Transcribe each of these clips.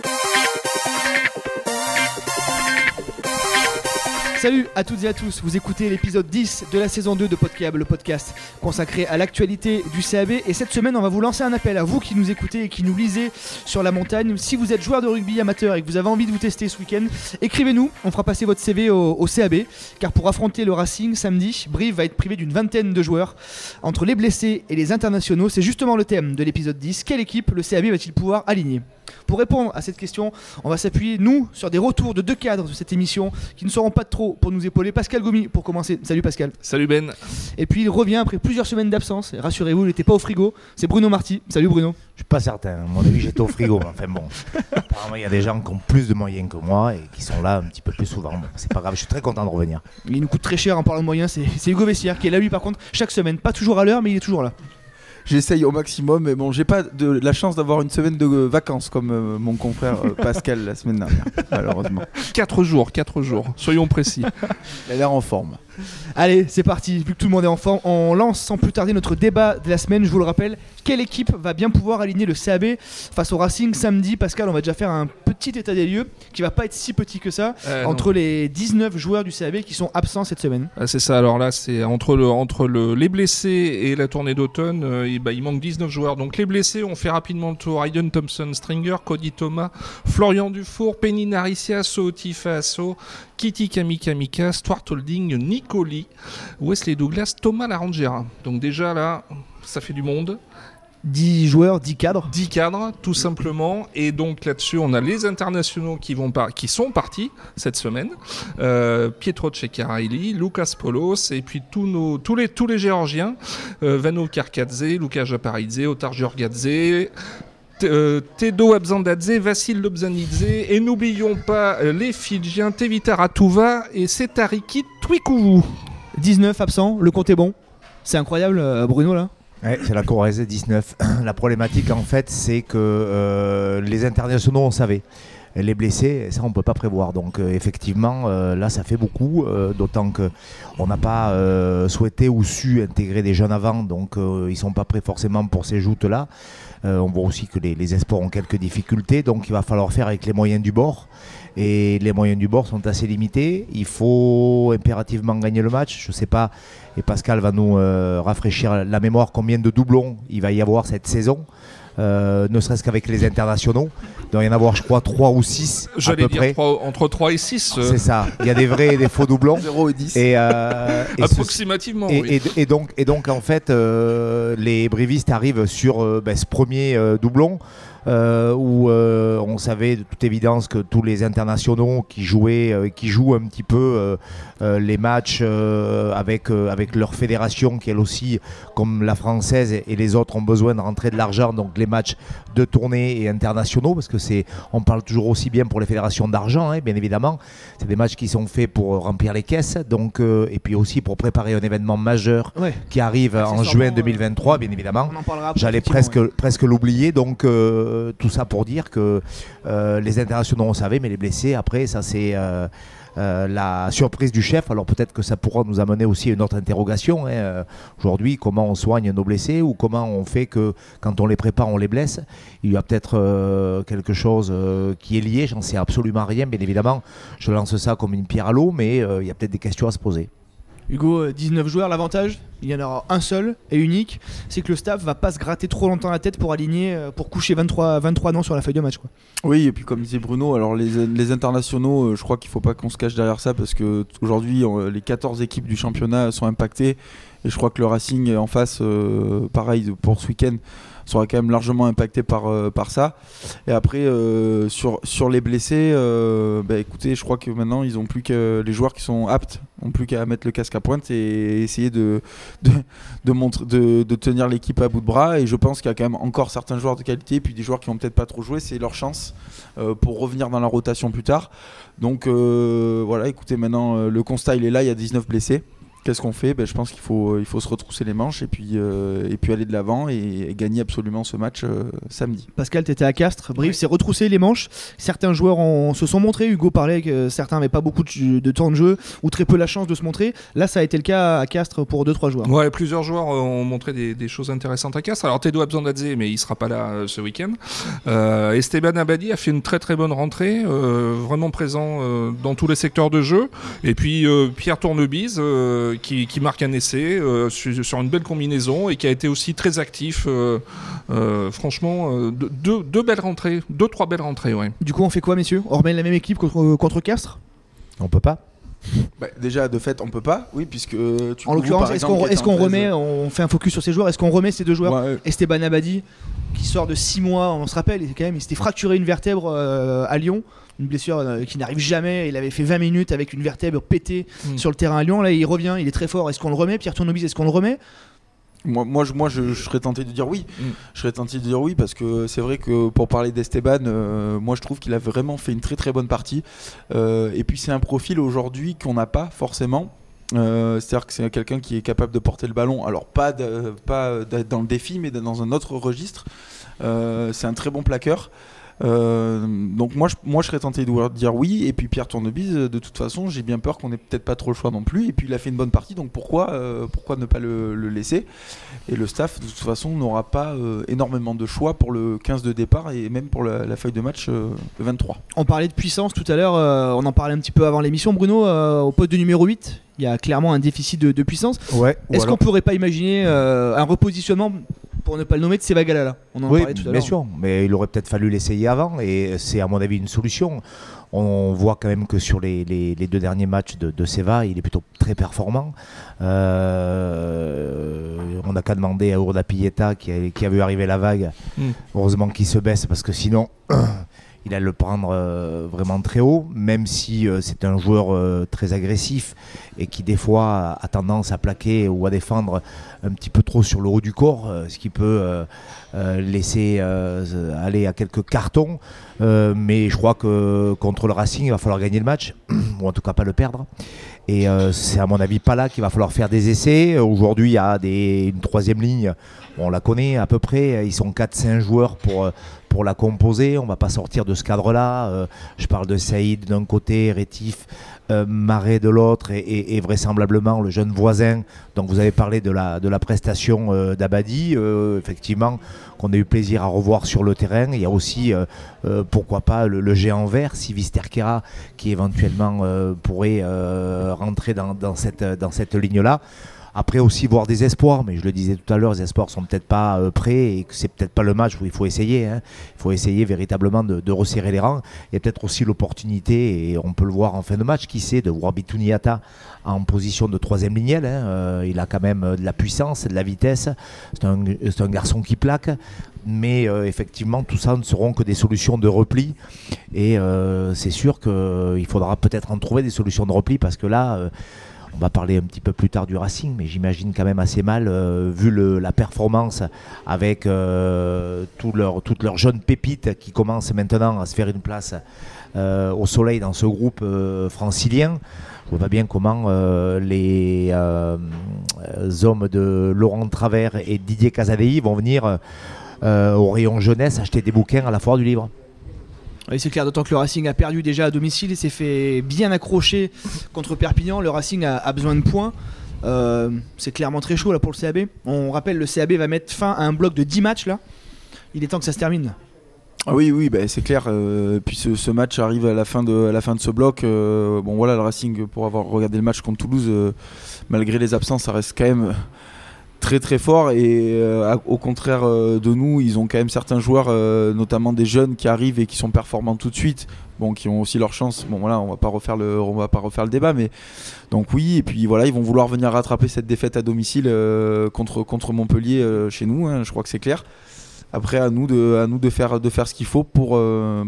Thank you. Salut à toutes et à tous, vous écoutez l'épisode 10 de la saison 2 de Podcab, le podcast consacré à l'actualité du CAB. Et cette semaine, on va vous lancer un appel à vous qui nous écoutez et qui nous lisez sur la montagne. Si vous êtes joueur de rugby amateur et que vous avez envie de vous tester ce week-end, écrivez-nous, on fera passer votre CV au, CAB. Car pour affronter le Racing samedi, Brive va être privé d'une vingtaine de joueurs. Entre les blessés et les internationaux, c'est justement le thème de l'épisode 10. Quelle équipe le CAB va-t-il pouvoir aligner? Pour répondre à cette question, on va s'appuyer, nous, sur des retours de deux cadres de cette émission qui ne seront pas de pour nous épauler. Pascal Gomi, pour commencer. Salut Pascal. Salut Ben. Et puis il revient après plusieurs semaines d'absence. Rassurez-vous, il n'était pas au frigo. C'est Bruno Marty. Salut Bruno. Je suis pas certain. À mon avis, j'étais au frigo. mais Enfin bon. Apparemment, il y a des gens qui ont plus de moyens que moi et qui sont là un petit peu plus souvent. Bon, c'est pas grave, je suis très content de revenir. Il nous coûte très cher en parlant de moyens. C'est c'est Hugo Vessière qui est là, lui, par contre, chaque semaine. Pas toujours à l'heure, mais il est toujours là. J'essaye au maximum, mais bon, j'ai pas de la chance d'avoir une semaine de vacances comme euh, mon confrère euh, Pascal la semaine dernière, malheureusement. 4 jours, 4 jours, soyons précis. Il a l'air en forme. Allez, c'est parti. Vu que tout le monde est en forme, on lance sans plus tarder notre débat de la semaine. Je vous le rappelle, quelle équipe va bien pouvoir aligner le CAB face au Racing samedi? Pascal, on va déjà faire un petit état des lieux qui va pas être si petit que ça Euh, entre les 19 joueurs du CAB qui sont absents cette semaine. Ah, c'est ça, alors là, c'est entre, le, entre le, les blessés et la tournée d'automne, euh, bah, il manque 19 joueurs. Donc les blessés, on fait rapidement le tour. Aiden Thompson, Stringer, Cody Thomas, Florian Dufour, Penny Naricia, Sooti Faso, Kitty Kamika, Stuart Holding, Nicoli, Wesley Douglas, Thomas Larangera. Donc déjà là, ça fait du monde. 10 joueurs, 10 cadres. 10 cadres, tout simplement. Et donc là-dessus, on a les internationaux qui, vont par- qui sont partis cette semaine. Euh, Pietro Ceccarelli, Lucas Polos, et puis tous, nos, tous, les, tous les Géorgiens. Euh, Vano Karkadze, Lukas Japaridze, Otar euh, Tedo Abzandadze, Vassil Lobzanidze, et n'oublions pas euh, les Fidjiens Tevita Ratuva et Setariki Twikuvu. 19 absents, le compte est bon? C'est incroyable, euh, Bruno, là. Ouais, c'est la Corrèze 19. La problématique, en fait, c'est que euh, les internationaux, on savait. Les blessés, ça, on peut pas prévoir. Donc, euh, effectivement, euh, là, ça fait beaucoup. euh, D'autant que on n'a pas souhaité ou su intégrer des jeunes avant. Donc, ils sont pas prêts forcément pour ces joutes-là. On voit aussi que les, les espoirs ont quelques difficultés. Donc, il va falloir faire avec les moyens du bord. Et les moyens du bord sont assez limités. Il faut impérativement gagner le match. Je sais pas. Et Pascal va nous rafraîchir la mémoire combien de doublons il va y avoir cette saison. Euh, ne serait-ce qu'avec les internationaux. Il doit y en avoir, je crois, 3 ou 6 à J'allais peu dire près. trois- entre 3 et 6. C'est ça. Il y a des vrais et des faux doublons. 0 et 10. Et, euh, et ce- approximativement. et, oui. et- et donc, et donc, en fait, euh, les brivistes arrivent sur euh, ben, ce premier euh, doublon euh, où euh, on savait de toute évidence que tous les internationaux qui jouaient, euh, qui jouent un petit peu les matchs avec, avec leur fédération, qui elle aussi, comme la française et, et les autres, ont besoin de rentrer de l'argent, donc les matchs de tournée et internationaux, parce que c'est, on parle toujours aussi bien pour les fédérations d'argent, hein, bien évidemment. C'est des matchs qui sont faits pour remplir les caisses, donc et puis aussi pour préparer un événement majeur Ouais. qui arrive en Accessoirement, juin euh, 2023, bien évidemment. En J'allais presque, ouais. presque l'oublier, donc euh, tout ça pour dire que euh, les internationaux on savait, mais les blessés, après, ça c'est euh, euh, la surprise du chef. Alors peut-être que ça pourra nous amener aussi à une autre interrogation. hein. Euh, Aujourd'hui, comment on soigne nos blessés ou comment on fait que quand on les prépare, on les blesse Il y a peut-être euh, quelque chose euh, qui est lié, j'en sais absolument rien, bien évidemment. Je lance ça comme une pierre à l'eau, mais euh, il y a peut-être des questions à se poser. Hugo, euh, 19 joueurs, l'avantage, il y en aura un seul et unique, c'est que le staff va pas se gratter trop longtemps la tête pour aligner, euh, pour coucher 23, 23 noms sur la feuille de match. Oui, et puis comme disait Bruno, alors les, internationaux, euh, je crois qu'il faut pas qu'on se cache derrière ça parce que aujourd'hui, euh, les 14 équipes du championnat sont impactées et je crois que le Racing en face, euh, pareil pour ce week-end, sera quand même largement impacté par, euh, par ça. Et après, euh, sur, sur les blessés, euh, bah, écoutez, je crois que maintenant, ils ont plus que les joueurs qui sont aptes, ont plus qu'à mettre le casque à pointe et essayer de, de, de, tenir l'équipe à bout de bras. Et je pense qu'il y a quand même encore certains joueurs de qualité, puis des joueurs qui vont peut-être pas trop joué, c'est leur chance pour revenir dans la rotation plus tard. Donc voilà, écoutez, maintenant, le constat, il est là, il y a 19 blessés. Qu'est-ce qu'on fait? Ben, Je pense qu'il faut, il faut se retrousser les manches et puis, euh, et puis aller de l'avant et, et gagner absolument ce match euh, samedi. Pascal, tu étais à Castres. Brive s'est retroussé les manches. Certains joueurs ont- se sont montrés. Hugo parlait que certains n'avaient pas beaucoup de, de temps de jeu ou très peu la chance de se montrer. Là, ça a été le cas à Castres pour 2-3 joueurs. Ouais, plusieurs joueurs euh, ont montré des, des choses intéressantes à Castres. Alors Tedo Abzandadze, mais il sera pas là euh, ce week-end. Euh, Esteban Abadi a fait une très très bonne rentrée, euh, vraiment présent euh, dans tous les secteurs de jeu. Et puis euh, Pierre Tournebise euh, qui, qui marque un essai euh, sur, sur une belle combinaison et qui a été aussi très actif. euh, euh, franchement, euh, deux, belles rentrées, deux trois belles rentrées, ouais. Du coup, on fait quoi, messieurs? On remet la même équipe contre, contre Castres? On peut pas. Bah, déjà, de fait, on peut pas, oui, puisque tu En l'occurrence, est-ce qu'on qui est-ce était qu'on en 13, remet, on fait un focus sur ces joueurs Est-ce qu'on remet ces deux joueurs? Ouais, Esteban Abadi, qui sort de 6 mois, on se rappelle, il, quand même, il s'était fracturé une vertèbre euh, à Lyon, une blessure euh, qui n'arrive jamais. Il avait fait 20 minutes avec une vertèbre pétée Mm. sur le terrain à Lyon. Là, il revient, il est très fort. Est-ce qu'on le remet? Pierre Tournobis, est-ce qu'on le remet? Moi, moi, je, moi je, je serais tenté de dire oui. Mm. Je serais tenté de dire oui parce que c'est vrai que pour parler d'Esteban, euh, moi je trouve qu'il a vraiment fait une très très bonne partie. Euh, et puis c'est un profil aujourd'hui qu'on n'a pas forcément. Euh, C'est-à-dire que c'est quelqu'un qui est capable de porter le ballon. Alors pas, de- pas d'être dans le défi, mais d'être dans un autre registre. Euh, c'est un très bon plaqueur. Euh, donc moi je, moi je serais tenté de dire oui et puis Pierre Tournebise de toute façon j'ai bien peur qu'on ait peut-être pas trop le choix non plus et puis il a fait une bonne partie donc pourquoi euh, pourquoi ne pas le, le laisser? Et le staff de toute façon n'aura pas euh, énormément de choix pour le 15 de départ et même pour la, la feuille de match euh, le 23 On parlait de puissance tout à l'heure, euh, on en parlait un petit peu avant l'émission. Bruno, euh, au poste de numéro 8, il y a clairement un déficit de, de puissance. Ouais. Est-ce qu'on pourrait pas imaginer euh, un repositionnement, pour ne pas le nommer, de Sevagalala On en Oui, parlait tout à bien l'heure. sûr, mais il aurait peut-être fallu l'essayer avant et c'est à mon avis une solution. On voit quand même que sur les, les- les deux derniers matchs de, de Seva, il est plutôt très performant. Euh, on n'a qu'à demander à Urda Pieta qui a, qui a vu arriver la vague. Mm. Heureusement qu'il se baisse parce que sinon il allait le prendre euh, vraiment très haut, même si euh, c'est un joueur euh, très agressif et qui des fois a tendance à plaquer ou à défendre un petit peu trop sur le haut du corps, ce qui peut laisser aller à quelques cartons. Mais je crois que contre le Racing, il va falloir gagner le match, ou en tout cas pas le perdre. Et c'est à mon avis pas là qu'il va falloir faire des essais. Aujourd'hui, il y a une troisième ligne, on la connaît à peu près. Ils sont 4-5 joueurs pour, pour la composer. On va pas sortir de ce cadre-là. Euh, je parle de Saïd d'un côté, Rétif, euh, Marais de l'autre et, vraisemblablement le jeune voisin. Donc vous avez parlé de la, de la prestation euh, d'Abadi, effectivement, qu'on a eu plaisir à revoir sur le terrain. Il y a aussi, pourquoi pas, le, géant vert, Sivis Terkera, qui éventuellement pourrait rentrer dans cette, dans cette ligne-là. Après aussi voir des espoirs, mais je le disais tout à l'heure, les espoirs sont peut-être pas euh, prêts et que c'est peut-être pas le match où il faut essayer. hein. Il faut essayer véritablement de, resserrer les rangs. Il y a peut-être aussi l'opportunité, et on peut le voir en fin de match, qui sait, de voir Bituniata en position de troisième lignel. hein. Euh, il a quand même euh, de la puissance, de la vitesse. C'est un, garçon qui plaque. Mais euh, effectivement, tout ça ne seront que des solutions de repli. Et c'est sûr qu'il faudra peut-être en trouver des solutions de repli parce que là, on va parler un petit peu plus tard du Racing, mais j'imagine quand même assez mal, euh, vu la performance avec euh, toutes leurs jeunes pépites qui commencent maintenant à se faire une place euh, au soleil dans ce groupe francilien. Vois pas bien comment les hommes de Laurent Travers et Didier Casadei vont venir au rayon jeunesse acheter des bouquins à la foire du livre. Oui, c'est clair, d'autant que le Racing a perdu déjà à domicile et s'est fait bien accrocher contre Perpignan. Le Racing a, besoin de points. Euh, c'est clairement très chaud là pour le CAB. On rappelle, le CAB va mettre fin à un bloc de 10 matchs là. Il est temps que ça se termine. Ah oui, oui, bah, c'est clair. euh, puis ce, match arrive à la fin de, à la fin de ce bloc. euh, bon, voilà, le Racing, pour avoir regardé le match contre Toulouse, malgré les absences, ça reste quand même très très fort. Et euh, au contraire euh, de nous, ils ont quand même certains joueurs, euh, notamment des jeunes, qui arrivent et qui sont performants tout de suite. Bon, qui ont aussi leur chance. Bon, voilà, on va pas refaire le, on va pas refaire le débat, mais donc oui. Et puis voilà, ils vont vouloir venir rattraper cette défaite à domicile contre contre Montpellier chez nous. hein, je crois que c'est clair. Après, à nous de, à nous de faire, de faire ce qu'il faut pour,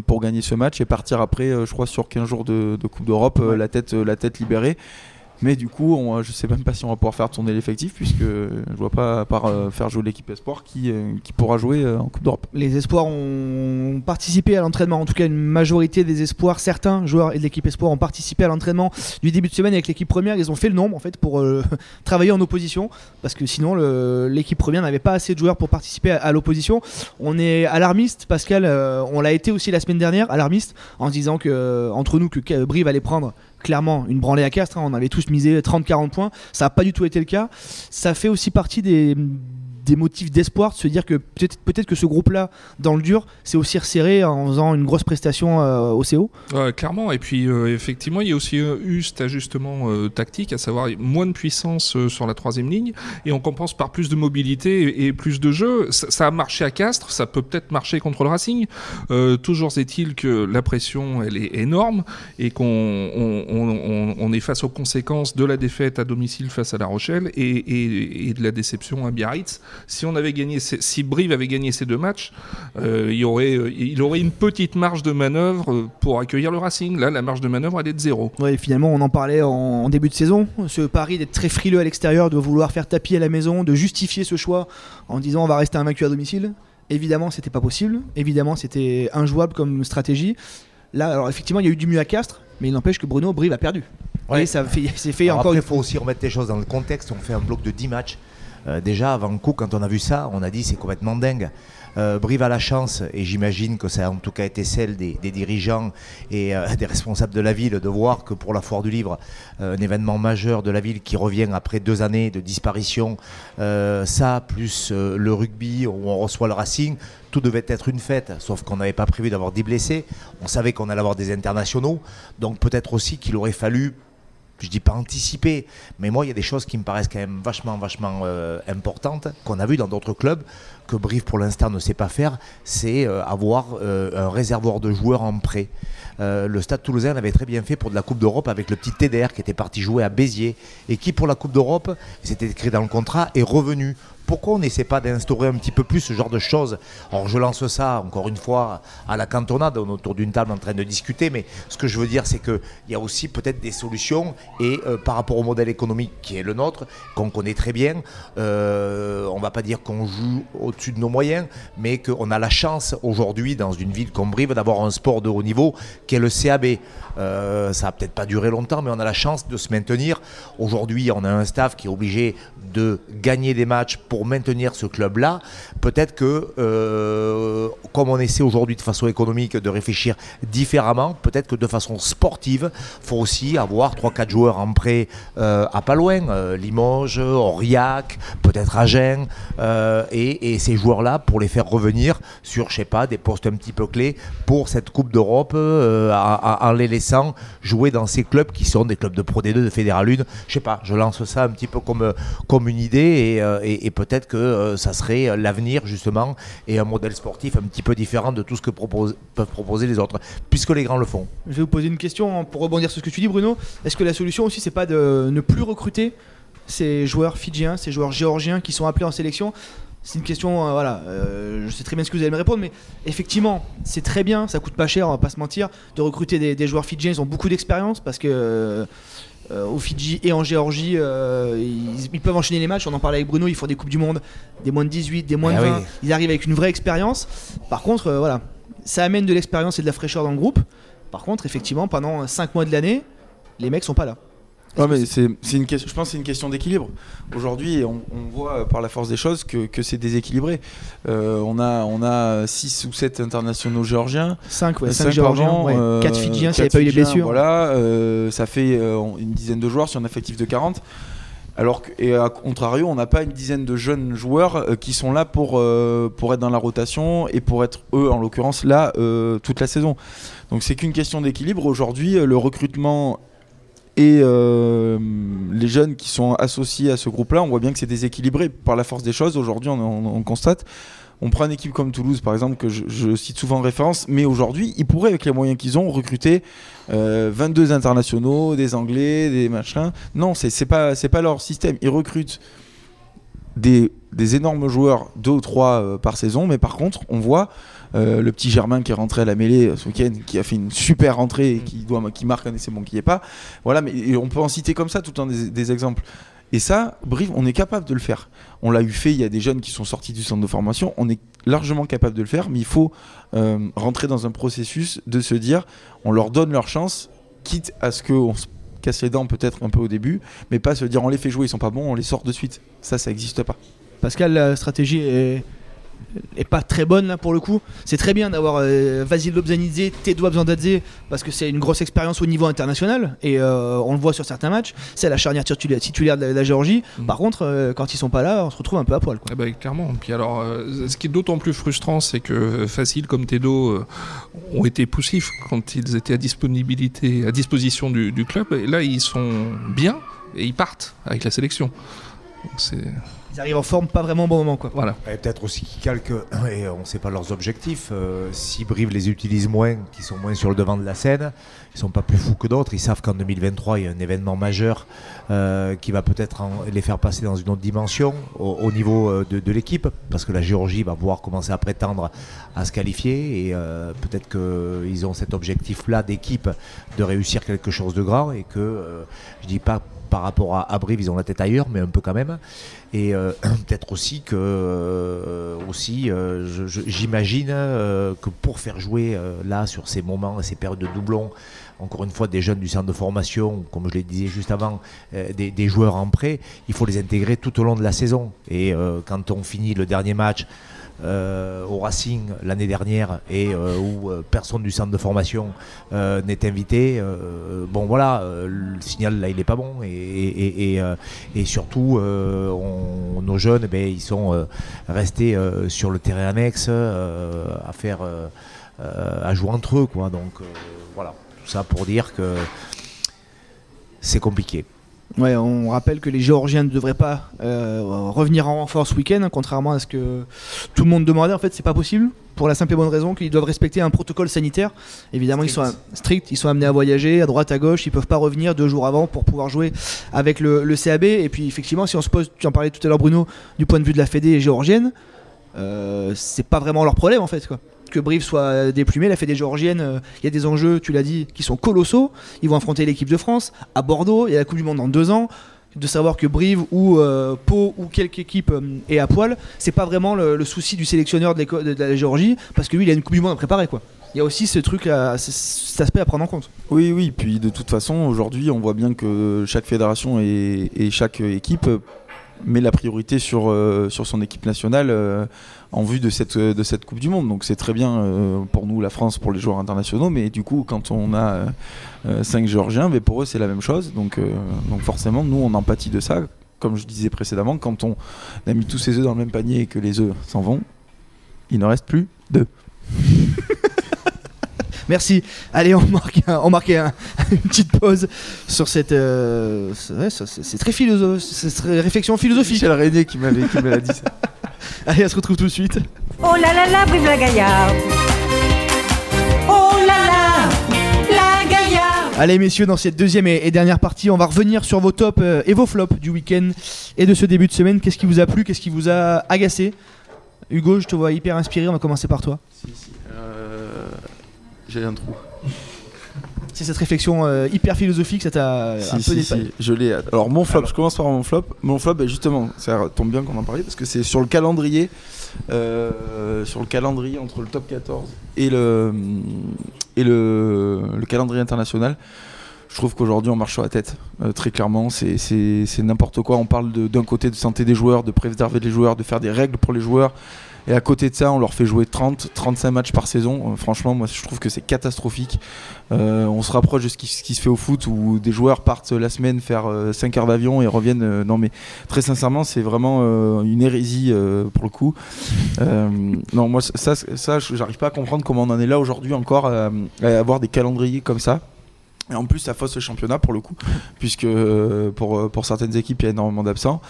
pour gagner ce match et partir après, je crois, sur 15 jours de, de Coupe d'Europe, la, tête, la tête libérée. Mais du coup, on, je sais même pas si on va pouvoir faire tourner l'effectif puisque je vois pas à part euh, faire jouer l'équipe espoir qui, euh, pourra jouer euh, en Coupe d'Europe. Les espoirs ont participé à l'entraînement, en tout cas une majorité des espoirs, certains joueurs et de l'équipe espoir ont participé à l'entraînement du début de semaine avec l'équipe première. Ils ont fait le nombre en fait pour travailler en opposition parce que sinon l'équipe première n'avait pas assez de joueurs pour participer à, l'opposition. On est alarmiste, Pascal, on l'a été aussi la semaine dernière, alarmiste en se disant que entre nous que Brive allait prendre clairement une branlée à Castres, hein. on avait tous misé 30-40 points, ça n'a pas du tout été le cas. Ça fait aussi partie des, des motifs d'espoir de se dire que peut-être peut que ce groupe-là, dans le dur, s'est aussi resserré en faisant une grosse prestation euh, au CO. Clairement. Et puis, euh, effectivement, il y a aussi eu cet ajustement euh, tactique, à savoir moins de puissance euh, sur la troisième ligne, et on compense par plus de mobilité et, plus de jeu. Ça, a marché à Castres, ça peut peut-être marcher contre le Racing. Toujours est-il que la pression, elle est énorme, et qu'on on, on- on- on est face aux conséquences de la défaite à domicile face à La Rochelle et de la déception à Biarritz. Si on avait gagné, ces- si Brive avait gagné ces deux matchs, euh, il, aurait, euh, il aurait une petite marge de manœuvre euh, pour accueillir le Racing. Là, la marge de manœuvre, elle est de zéro. Ouais, finalement, on en parlait en, en début de saison. Ce pari d'être très frileux à l'extérieur, de vouloir faire tapis à la maison, de justifier ce choix en disant on va rester invaincu à domicile. Évidemment, c'était pas possible. Évidemment, c'était injouable comme stratégie. Là, alors effectivement, il y a eu du mieux à Castres, mais il n'empêche que Bruno Brive a perdu. Ouais. Et ça fait- s'est fait Alors encore il faut aussi remettre les choses dans le contexte. On fait un bloc de 10 matchs. Euh, déjà, avant le coup, quand on a vu ça, on a dit c'est complètement dingue. Euh, Brive a la chance, et j'imagine que ça a en tout cas été celle des, dirigeants et euh, des responsables de la ville, de voir que pour la Foire du Livre, un événement majeur de la ville qui revient après deux années de disparition, ça, plus le rugby où on reçoit le Racing, tout devait être une fête, sauf qu'on n'avait pas prévu d'avoir 10 blessés. On savait qu'on allait avoir des internationaux, donc peut-être aussi qu'il aurait fallu je dis pas anticiper, mais moi il y a des choses qui me paraissent quand même vachement, vachement euh, importantes qu'on a vu dans d'autres clubs que Brive pour l'instant ne sait pas faire, c'est euh, avoir euh, un réservoir de joueurs en prêt. Le Stade Toulousain l'avait très bien fait pour de la Coupe d'Europe avec le petit TDR qui était parti jouer à Béziers et qui pour la Coupe d'Europe, c'était écrit dans le contrat, est revenu. Pourquoi on n'essaie pas d'instaurer un petit peu plus ce genre de choses Alors je lance ça encore une fois à la cantonade, on est autour d'une table en train de discuter, mais ce que je veux dire c'est qu'il y a aussi peut-être des solutions et euh, par rapport au modèle économique qui est le nôtre, qu'on connaît très bien, euh, on va pas dire qu'on joue au-dessus de nos moyens, mais qu'on a la chance aujourd'hui dans une ville comme Brive d'avoir un sport de haut niveau qui est le CAB. Euh, ça va peut-être pas durer longtemps, mais on a la chance de se maintenir. Aujourd'hui, on a un staff qui est obligé de gagner des matchs pour maintenir ce club-là. Peut-être que, euh, comme on essaie aujourd'hui de façon économique de réfléchir différemment, peut-être que de façon sportive, faut aussi avoir 3-4 joueurs en prêt euh, à pas loin, euh, Limoges, Aurillac, peut-être Agen, et, et ces joueurs-là pour les faire revenir sur, je sais pas, des postes un petit peu clés pour cette Coupe d'Europe, en, les laissant jouer dans ces clubs qui sont des clubs de Pro D2, de Fédéral 1. Je sais pas, je lance ça un petit peu comme, comme une idée et peut-être que euh, ça serait euh, l'avenir justement et un modèle sportif un petit peu différent de tout ce que peuvent proposer les autres, puisque les grands le font. Je vais vous poser une question hein, pour rebondir sur ce que tu dis, Bruno. Est-ce que la solution aussi, c'est pas de ne plus recruter ces joueurs fidjiens, ces joueurs géorgiens qui sont appelés en sélection? C'est une question, euh, voilà. je sais très bien ce que vous allez me répondre, mais effectivement, c'est très bien, ça coûte pas cher, on va pas se mentir, de recruter des, des joueurs fidjiens. Ils ont beaucoup d'expérience parce que. Euh, euh, au Fidji et en Géorgie, euh, ils, ils peuvent enchaîner les matchs. On en parlait avec Bruno, ils font des Coupes du Monde, des moins de 18, des moins de Ah 20. oui. Ils arrivent avec une vraie expérience. Par contre, euh, voilà, ça amène de l'expérience et de la fraîcheur dans le groupe. Par contre, effectivement, pendant 5 mois de l'année, les mecs sont pas là. Ouais, mais c'est une question. Je pense que c'est une question d'équilibre. Aujourd'hui, on, on voit euh, par la force des choses que, que c'est déséquilibré. Euh, on a on a 6 ou 7 internationaux géorgiens. 5, ouais, 5 Cinq géorgiens, pardon, ouais. euh, 4 fidjiens s'il n'y avait pas eu les blessures. Voilà, euh, ça fait euh, une dizaine de joueurs sur un effectif de 40. Alors que, et à contrario, on n'a pas une dizaine de jeunes joueurs euh, qui sont là pour, euh, pour être dans la rotation et pour être, eux, en l'occurrence, là euh, toute la saison. Donc c'est qu'une question d'équilibre. Aujourd'hui, euh, le recrutement et euh, les jeunes qui sont associés à ce groupe-là, on voit bien que c'est déséquilibré par la force des choses. Aujourd'hui, on, on- on constate. On prend une équipe comme Toulouse, par exemple, que je, cite souvent en référence, mais aujourd'hui, ils pourraient, avec les moyens qu'ils ont, recruter euh, 22 internationaux, des Anglais, des machins. Non, c'est pas, pas leur système. Ils recrutent des, des énormes joueurs, deux ou trois euh, par saison, mais par contre, on voit Euh, le petit Germain qui est rentré à la mêlée euh, ce week-end, qui a fait une super rentrée et qui, doit, qui marque un essai bon qui est pas. Voilà, mais on peut en citer comme ça tout le temps des, exemples. Et ça, Brive, on est capable de le faire. On l'a eu fait, il y a des jeunes qui sont sortis du centre de formation, on est largement capable de le faire, mais il faut euh, rentrer dans un processus de se dire, on leur donne leur chance, quitte à ce qu'on se casse les dents peut-être un peu au début, mais pas se dire on les fait jouer, ils sont pas bons, on les sort de suite. Ça, ça n'existe pas. Pascal, la stratégie est est pas très bonne là pour le coup. C'est très bien d'avoir euh, Vasil Lobzanidze, Tedouab Zandadze parce que c'est une grosse expérience au niveau international et euh, on le voit sur certains matchs. C'est la charnière titulaire de la, Géorgie. Mm. Par contre, euh, quand ils sont pas là, on se retrouve un peu à poil. Quoi. Eh ben, clairement. Puis alors, ce qui est d'autant plus frustrant, c'est que Facile comme Tedo ont été poussifs quand ils étaient à disponibilité, à disposition du, du club. Et là, ils sont bien et ils partent avec la sélection. c'est ils arrivent en forme pas vraiment au bon moment. Quoi. Voilà. Peut-être aussi qu'ils calquent, et on ne sait pas leurs objectifs, euh, si Brive les utilise moins, qui sont moins sur le devant de la scène, ils sont pas plus fous que d'autres. Ils savent qu'en 2023, il y a un événement majeur euh, qui va peut-être les faire passer dans une autre dimension au, niveau euh, de, l'équipe, parce que la Géorgie va pouvoir commencer à prétendre à se qualifier, et peut-être qu'ils ont cet objectif-là d'équipe de réussir quelque chose de grand, et que je dis pas par rapport à, Brive, ils ont la tête ailleurs, mais un peu quand même. Et euh, peut-être aussi que, euh, aussi, euh, j'imagine que pour faire jouer là, sur ces moments, ces périodes de doublons, encore une fois, des jeunes du centre de formation, comme je le disais juste avant, des, joueurs en prêt, il faut les intégrer tout au long de la saison. Et quand on finit le dernier match, euh, au Racing l'année dernière et euh, où euh, personne du centre de formation n'est invité, bon voilà, le signal là il est pas bon et, et, surtout nos jeunes ben, ils sont restés sur le terrain annexe à faire à jouer entre eux quoi. Donc voilà. Tout ça pour dire que c'est compliqué. Ouais, on rappelle que les Géorgiens ne devraient pas euh, revenir en renfort ce week-end, contrairement à ce que tout le monde demandait. En fait, c'est pas possible pour la simple et bonne raison qu'ils doivent respecter un protocole sanitaire. Évidemment, ils sont stricts, ils sont amenés à voyager à droite, à gauche, ils peuvent pas revenir deux jours avant pour pouvoir jouer avec le, CAB. Et puis, effectivement, si on se pose, tu en parlais tout à l'heure, Bruno, du point de vue de la Fédé géorgienne, euh, c'est pas vraiment leur problème en fait. Quoi que Brive soit déplumé. La des Géorgienne, euh, il y a des enjeux, tu l'as dit, qui sont colossaux. Ils vont affronter l'équipe de France à Bordeaux. Il y a la Coupe du Monde dans deux ans. De savoir que Brive ou euh, Pau ou quelque équipe euh, est à poil, c'est pas vraiment le, souci du sélectionneur de, la Géorgie parce que lui, il a une Coupe du Monde à préparer. quoi il y a aussi ce truc, là, cet aspect à prendre en compte. Oui, oui, puis de toute façon, aujourd'hui, on voit bien que chaque fédération et, chaque équipe met la priorité sur son équipe nationale en vue de cette, de cette Coupe du Monde. Donc c'est très bien euh, pour nous, la France, pour les joueurs internationaux, mais du coup, quand on a 5 euh, Géorgiens, mais pour eux, c'est la même chose. Donc, euh, donc forcément, nous, on empathie de ça. Comme je disais précédemment, quand on a mis tous ces œufs dans le même panier et que les œufs s'en vont, il ne reste plus deux. Merci. Allez, on marque, on marque une petite pause sur cette. c'est très philosophe, c'est très réflexion philosophique. C'est la René qui m'avait dit ça. Allez, on se retrouve tout de suite. Oh là là là, vive la Gaillarde Oh là là, la Gaillarde Allez messieurs, dans cette deuxième et, dernière partie, on va revenir sur vos tops euh, et vos flops du week-end et de ce début de semaine. Qu'est-ce qui vous a plu Qu'est-ce qui vous a agacé? Hugo, je te vois hyper inspiré, on va commencer par toi. Si, si. Euh, j'ai un trou. C'est cette réflexion euh, hyper philosophique, ça t'a un peu si, je l'ai. Alors mon flop, je commence par mon flop. Mon flop, bah, justement, ça tombe bien qu'on en parle parce que c'est sur le calendrier, euh, sur le calendrier entre le top 14 et le et le, calendrier international. Je trouve qu'aujourd'hui on marche sur la tête, euh, très clairement. C'est n'importe quoi. On parle d'un côté de santé des joueurs, de préserver les joueurs, de faire des règles pour les joueurs. Et à côté de ça, on leur fait jouer 30, 35 matchs par saison. Euh, franchement, moi, je trouve que c'est catastrophique. Euh, on se rapproche de ce qui, se fait au foot où des joueurs partent la semaine faire 5 euh, heures d'avion et reviennent. non, mais très sincèrement, c'est vraiment une hérésie pour le coup. non, moi, ça, ça j'arrive pas à comprendre comment on en est là aujourd'hui encore à, avoir des calendriers comme ça. Et en plus, ça fausse le championnat pour le coup, puisque pour, pour certaines équipes, il y a énormément d'absents.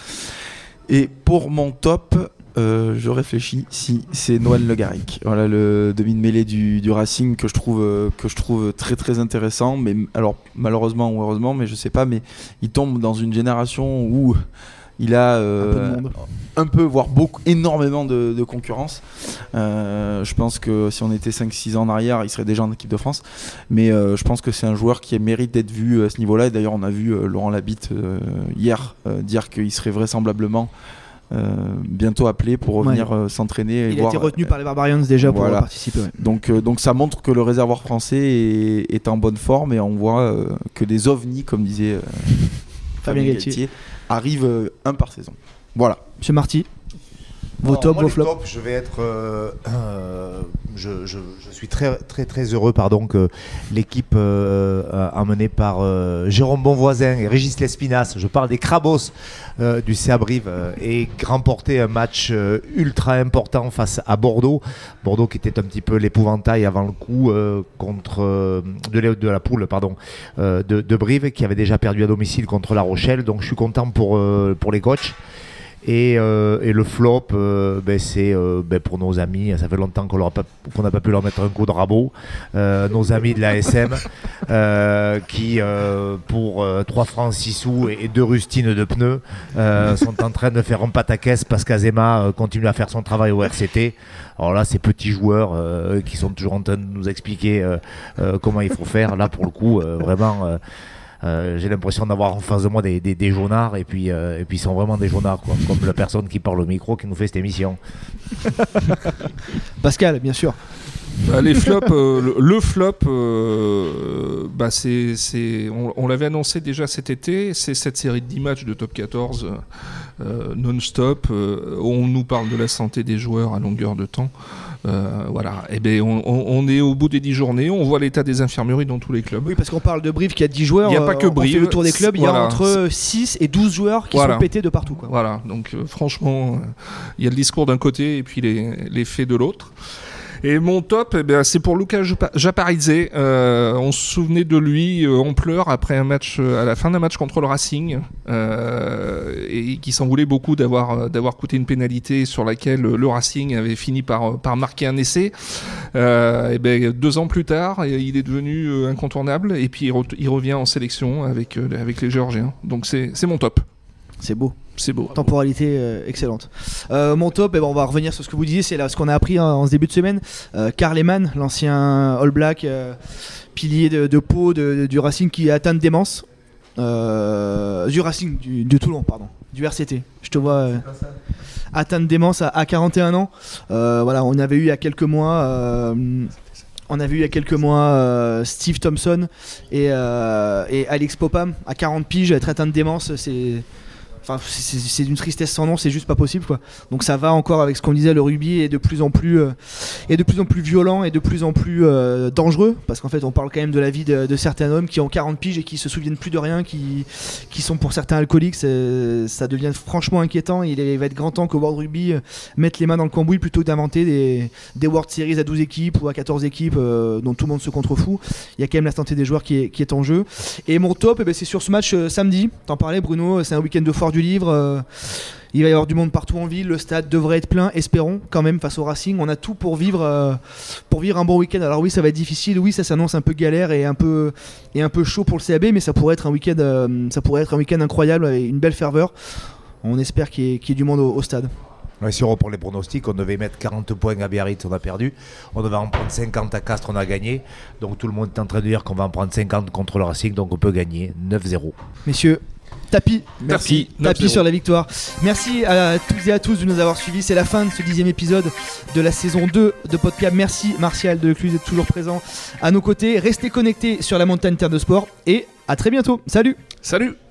Et pour mon top, euh, je réfléchis si c'est Noël Le Garrick, voilà le demi de mêlée du, Racing que je trouve euh, que je trouve très très intéressant. Mais alors malheureusement ou heureusement, mais je sais pas, mais il tombe dans une génération où Il a Un peu de euh, un peu, voire beaucoup, énormément de, de concurrence. Euh, je pense que si on était 5-6 ans en arrière, il serait déjà en équipe de France. Mais euh, je pense que c'est un joueur qui mérite d'être vu à ce niveau-là. Et d'ailleurs, on a vu Laurent Labitte hier dire qu'il serait vraisemblablement euh, bientôt appelé pour revenir euh, s'entraîner. Il a été retenu par les Barbarians déjà pour participer. ouais. Donc, donc ça montre que le réservoir français est, est en bonne forme et on voit que des ovnis, comme disait Fabien Fabien Galtier. Galtier, arrivent euh, un par saison. Voilà. Monsieur Marty, vos Alors, tops, moi, vos flops. tops, je vais être. je, suis très très très heureux pardon que l'équipe euh, emmenée par euh, Jérôme Bonvoisin et Régis Lespinasse, je parle des Crabos euh, du CA Brive, euh, ait remporté un match ultra important face à Bordeaux. Bordeaux qui était un petit peu l'épouvantail avant le coup contre de, la, poule pardon de, Brive qui avait déjà perdu à domicile contre La Rochelle. Donc je suis content pour pour les coachs. Et, euh, et le flop, euh, ben, c'est euh, ben, pour nos amis, ça fait longtemps qu'on n'a pas pu leur mettre un coup de rabot, nos amis de la SM, qui pour euh, 3 francs 6 sous et, et deux rustines de pneus sont en train de faire un pataquès parce qu'Azema continue à faire son travail au RCT. Alors là, ces petits joueurs qui sont toujours en train de nous expliquer comment il faut faire, là pour le coup, vraiment... euh, j'ai l'impression d'avoir en face de moi des, des, des jaunards et puis, euh, et puis ils sont vraiment des jaunards quoi, comme la personne qui parle au micro qui nous fait cette émission. Pascal, bien sûr. Bah, les flops, euh, le, le flop, euh, bah, c'est, c'est- on, on l'avait annoncé déjà cet été, c'est cette série de 10 matchs de top 14 euh, non-stop, euh, où on nous parle de la santé des joueurs à longueur de temps. Euh, voilà, et ben on, est au bout des 10 journées, on voit l'état des infirmeries dans tous les clubs. Oui, parce qu'on parle de Brive qui a 10 joueurs. Il y a pas euh, que on fait Brive, le tour des clubs, il y a entre 6 et 12 joueurs qui Voilà. sont pétés de partout. Quoi. Voilà, donc euh, franchement, euh, il y a le discours d'un côté et puis les, les faits de l'autre. Et mon top, eh c'est pour Lucas Japa- Japaridze. Euh, on se souvenait de lui euh, en pleurs après un match, euh, à la fin d'un match contre le Racing, euh, et qui s'en voulait beaucoup d'avoir d'avoir coûté une pénalité sur laquelle le Racing avait fini par, par marquer un essai. Et ben, deux ans plus tard, il est devenu incontournable, et puis il, re- il revient en sélection avec, avec les Géorgiens. Donc c'est mon top. C'est beau. C'est beau. Temporalité euh, excellente. Euh, mon top, eh ben, on va revenir sur ce que vous disiez, c'est là ce qu'on a appris hein, en ce début de semaine. Euh, Karl Lehmann, l'ancien All Black, euh, pilier de, de- du Racing qui est atteint de démence. Euh, du Racing, du, de Toulon, pardon. Du RCT. Je te vois. euh, atteint de démence à, à 41 ans. Euh, voilà, on avait eu il y a quelques mois. euh, on avait eu il y a quelques mois euh, Steve Thompson et, euh, et Alex Popam à 40 piges, être atteint de démence, c'est. C'est- d'une tristesse sans nom, c'est juste pas possible quoi. Donc ça va encore avec ce qu'on disait, le rugby est de plus en plus, euh, est de plus en plus violent et de plus en plus euh, dangereux parce qu'en fait on parle quand même de la vie de, certains hommes qui ont 40 piges et qui se souviennent plus de rien, qui, qui sont pour certains alcooliques, ça devient franchement inquiétant. Il, va être grand temps que World Rugby euh, mette les mains dans le cambouis plutôt que d'inventer des, des World Series à 12 équipes ou à 14 équipes dont tout le monde se contrefout. Il y a quand même la santé des joueurs qui est, en jeu. Et mon top, eh ben, c'est sur ce match samedi. T'en parlais, Bruno. C'est un week-end de foire du livre. euh, il va y avoir du monde partout en ville. Le stade devrait être plein. Espérons quand même face au Racing. On a tout pour vivre, euh, pour vivre un bon week-end. Alors oui, ça va être difficile. Oui, ça s'annonce un peu galère et un peu et un peu chaud pour le CAB, mais ça pourrait être un week-end, euh, ça pourrait être un week-end incroyable avec une belle ferveur. On espère qu'il y, ait- qu'il y ait du monde au, au stade. Ouais, si on reprend les pronostics, on devait mettre 40 points à Biarritz, on a perdu. On devait en prendre 50 à Castres, on a gagné. Donc tout le monde est en train de dire qu'on va en prendre 50 contre le Racing, donc on peut gagner 9-0. Messieurs, tapis, merci. Tapis, Tapis 9-0. sur la victoire. Merci à tous et à tous de nous avoir suivis. C'est la fin de ce dixième épisode de la saison 2 de Podcast. Merci Martial de Cluse d'être toujours présent à nos côtés. Restez connectés sur la montagne Terre de Sport et à très bientôt. Salut Salut